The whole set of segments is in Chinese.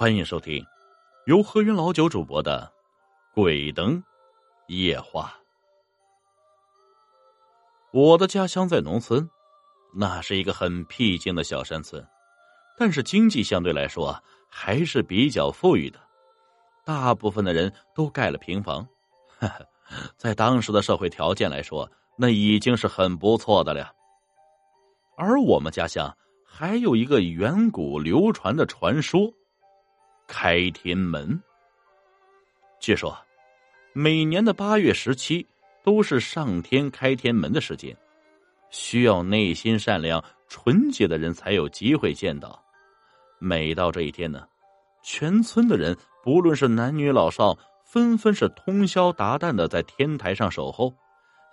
欢迎收听由何云老九主播的《鬼灯夜话》。我的家乡在农村，那是一个很僻静的小山村，但是经济相对来说还是比较富裕的。大部分的人都盖了平房，在当时的社会条件来说，那已经是很不错的了。而我们家乡还有一个远古流传的传说——开天门。据说，每年的八月十七都是上天开天门的时间，需要内心善良、纯洁的人才有机会见到。每到这一天呢，全村的人。不论是男女老少，纷纷是通宵达旦的在天台上守候，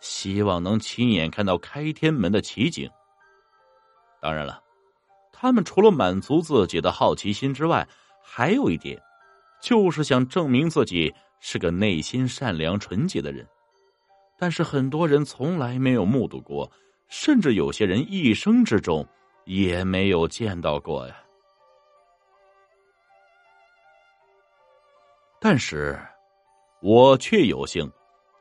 希望能亲眼看到开天门的奇景。当然了，他们除了满足自己的好奇心之外，还有一点，就是想证明自己是个内心善良纯洁的人。但是很多人从来没有目睹过，甚至有些人一生之中也没有见到过呀。但是，我却有幸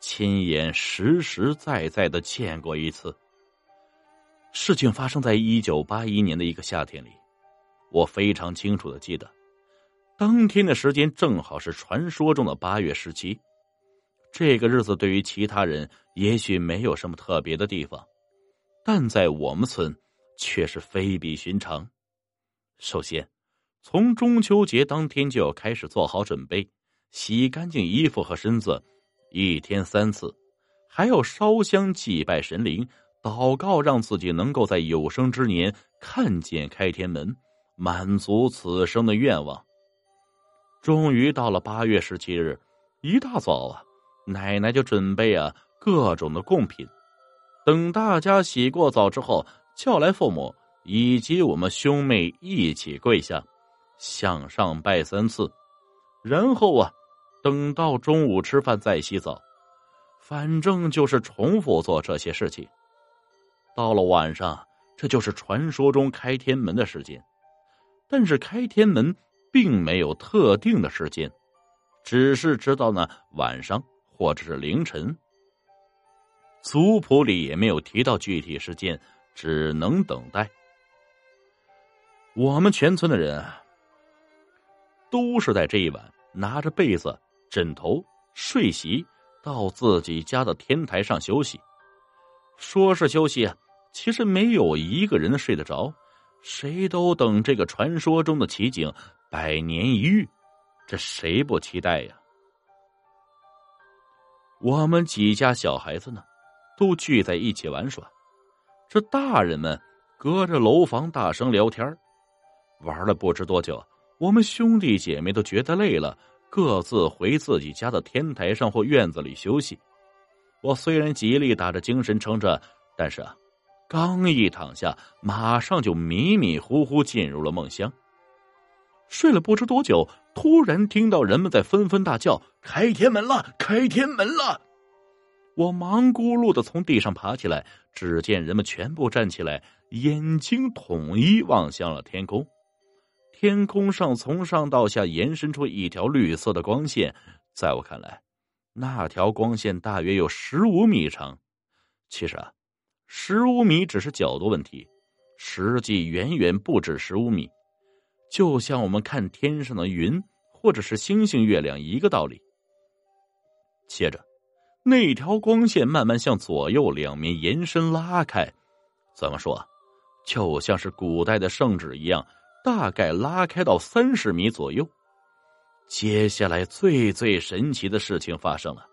亲眼实实在在的见过一次。事情发生在一九八一年的一个夏天里，我非常清楚的记得，当天的时间正好是传说中的八月十七。这个日子对于其他人也许没有什么特别的地方，但在我们村却是非比寻常。首先，从中秋节当天就要开始做好准备。洗干净衣服和身子，一天三次，还要烧香祭拜神灵，祷告让自己能够在有生之年看见开天门，满足此生的愿望。终于到了八月十七日，一大早啊，奶奶就准备啊各种的贡品。等大家洗过澡之后，叫来父母以及我们兄妹一起跪下，向上拜三次，然后啊。等到中午吃饭再洗澡，反正就是重复做这些事情。到了晚上，这就是传说中开天门的时间。但是开天门并没有特定的时间，只是知道呢晚上或者是凌晨。族谱里也没有提到具体时间，只能等待。我们全村的人都是在这一晚拿着被子。枕头、睡席到自己家的天台上休息，说是休息，其实没有一个人睡得着，谁都等这个传说中的奇景百年一遇，这谁不期待呀？我们几家小孩子呢，都聚在一起玩耍，这大人们隔着楼房大声聊天玩了不知多久，我们兄弟姐妹都觉得累了。各自回自己家的天台上或院子里休息。我虽然极力打着精神撑着，但是啊，刚一躺下，马上就迷迷糊糊进入了梦乡。睡了不知多久，突然听到人们在纷纷大叫：“开天门了！开天门了！”我忙咕噜的从地上爬起来，只见人们全部站起来，眼睛统一望向了天空。天空上从上到下延伸出一条绿色的光线，在我看来，那条光线大约有十五米长。其实啊，十五米只是角度问题，实际远远不止十五米。就像我们看天上的云或者是星星、月亮一个道理。接着，那条光线慢慢向左右两面延伸拉开，怎么说，就像是古代的圣旨一样。大概拉开到三十米左右，接下来最最神奇的事情发生了。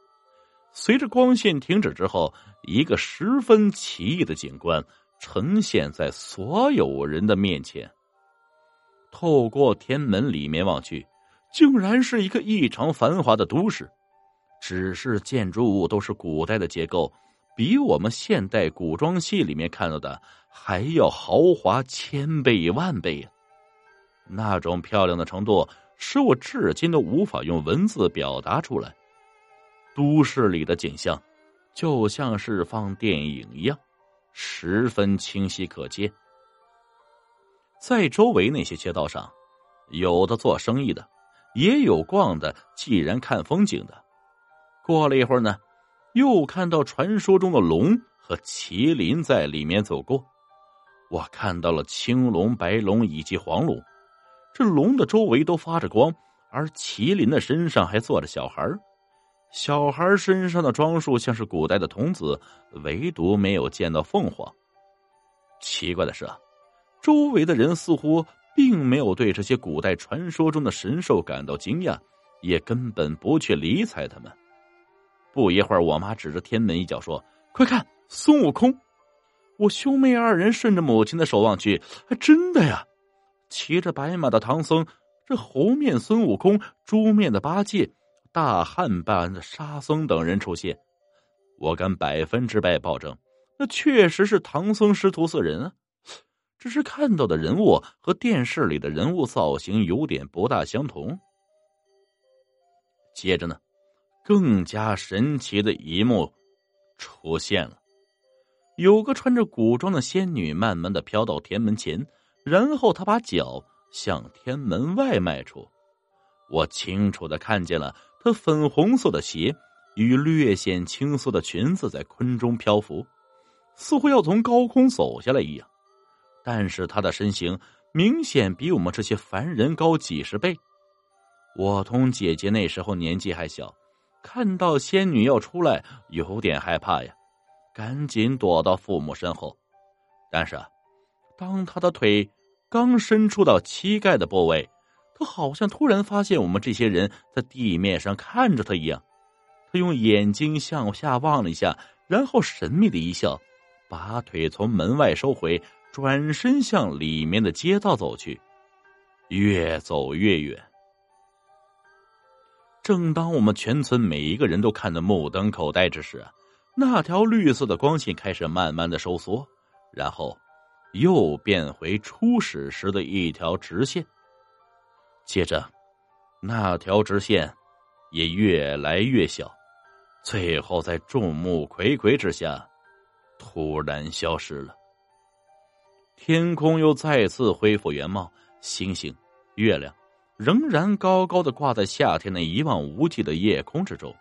随着光线停止之后，一个十分奇异的景观呈现在所有人的面前。透过天门里面望去，竟然是一个异常繁华的都市，只是建筑物都是古代的结构，比我们现代古装戏里面看到的还要豪华千倍万倍呀！那种漂亮的程度，使我至今都无法用文字表达出来。都市里的景象，就像是放电影一样，十分清晰可见。在周围那些街道上，有的做生意的，也有逛的，既然看风景的。过了一会儿呢，又看到传说中的龙和麒麟在里面走过。我看到了青龙、白龙以及黄龙，这龙的周围都发着光，而麒麟的身上还坐着小孩小孩身上的装束像是古代的童子，唯独没有见到凤凰。奇怪的是啊，周围的人似乎并没有对这些古代传说中的神兽感到惊讶，也根本不去理睬他们。不一会儿，我妈指着天门一角说：“快看，孙悟空！”我兄妹二人顺着母亲的手望去，还真的呀！骑着白马的唐僧，这猴面孙悟空，猪面的八戒。大汉般的沙僧等人出现，我敢百分之百保证，那确实是唐僧师徒四人啊。只是看到的人物和电视里的人物造型有点不大相同。接着呢，更加神奇的一幕出现了：有个穿着古装的仙女慢慢的飘到天门前，然后她把脚向天门外迈出，我清楚的看见了。她粉红色的鞋与略显青色的裙子在空中漂浮，似乎要从高空走下来一样。但是她的身形明显比我们这些凡人高几十倍。我同姐姐那时候年纪还小，看到仙女要出来，有点害怕呀，赶紧躲到父母身后。但是，当她的腿刚伸出到膝盖的部位，他好像突然发现我们这些人在地面上看着他一样，他用眼睛向下望了一下，然后神秘的一笑，把腿从门外收回，转身向里面的街道走去，越走越远。正当我们全村每一个人都看得目瞪口呆之时，那条绿色的光线开始慢慢的收缩，然后又变回初始时的一条直线。接着，那条直线也越来越小，最后在众目睽睽之下，突然消失了。天空又再次恢复原貌，星星、月亮仍然高高的挂在夏天那一望无际的夜空之中。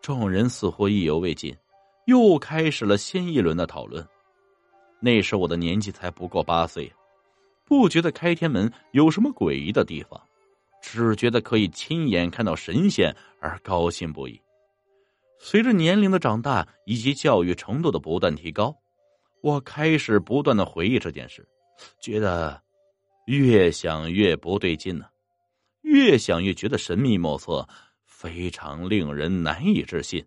众人似乎意犹未尽，又开始了新一轮的讨论。那时我的年纪才不过八岁。不觉得开天门有什么诡异的地方，只觉得可以亲眼看到神仙而高兴不已。随着年龄的长大以及教育程度的不断提高，我开始不断的回忆这件事，觉得越想越不对劲呢，越想越觉得神秘莫测，非常令人难以置信，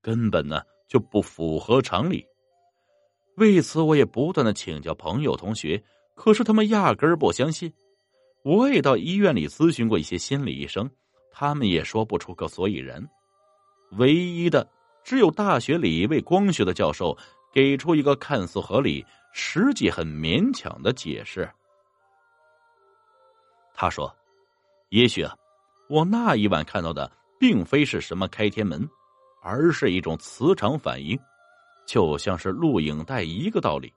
根本呢就不符合常理。为此，我也不断的请教朋友同学。可是他们压根儿不相信，我也到医院里咨询过一些心理医生，他们也说不出个所以然。唯一的只有大学里一位光学的教授给出一个看似合理、实际很勉强的解释。他说：“也许啊，我那一晚看到的并非是什么开天门，而是一种磁场反应，就像是录影带一个道理。”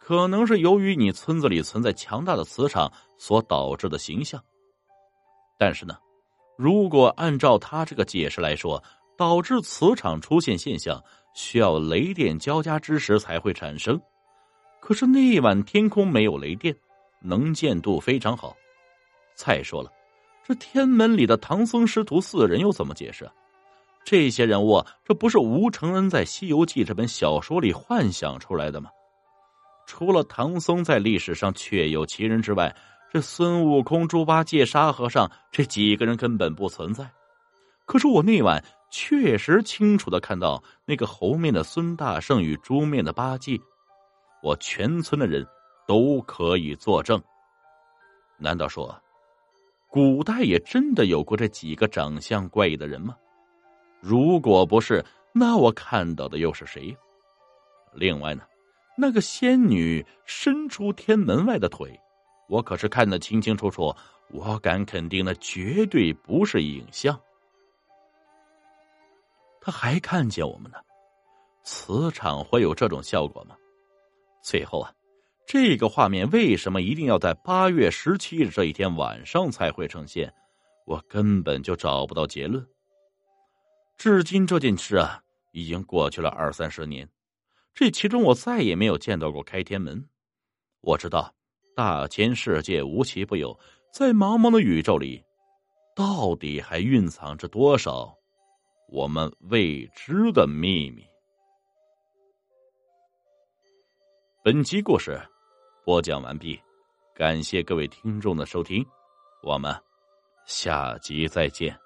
可能是由于你村子里存在强大的磁场所导致的形象，但是呢，如果按照他这个解释来说，导致磁场出现现象需要雷电交加之时才会产生。可是那一晚天空没有雷电，能见度非常好。再说了，这天门里的唐僧师徒四人又怎么解释？这些人物，这不是吴承恩在《西游记》这本小说里幻想出来的吗？除了唐僧在历史上确有其人之外，这孙悟空、猪八戒、沙和尚这几个人根本不存在。可是我那晚确实清楚的看到那个猴面的孙大圣与猪面的八戒，我全村的人都可以作证。难道说，古代也真的有过这几个长相怪异的人吗？如果不是，那我看到的又是谁？另外呢？那个仙女伸出天门外的腿，我可是看得清清楚楚。我敢肯定，那绝对不是影像。他还看见我们呢。磁场会有这种效果吗？最后啊，这个画面为什么一定要在八月十七日这一天晚上才会呈现？我根本就找不到结论。至今这件事啊，已经过去了二三十年，这其中我再也没有见到过开天门。我知道，大千世界无奇不有，在茫茫的宇宙里，到底还蕴藏着多少我们未知的秘密？本集故事播讲完毕，感谢各位听众的收听，我们下集再见。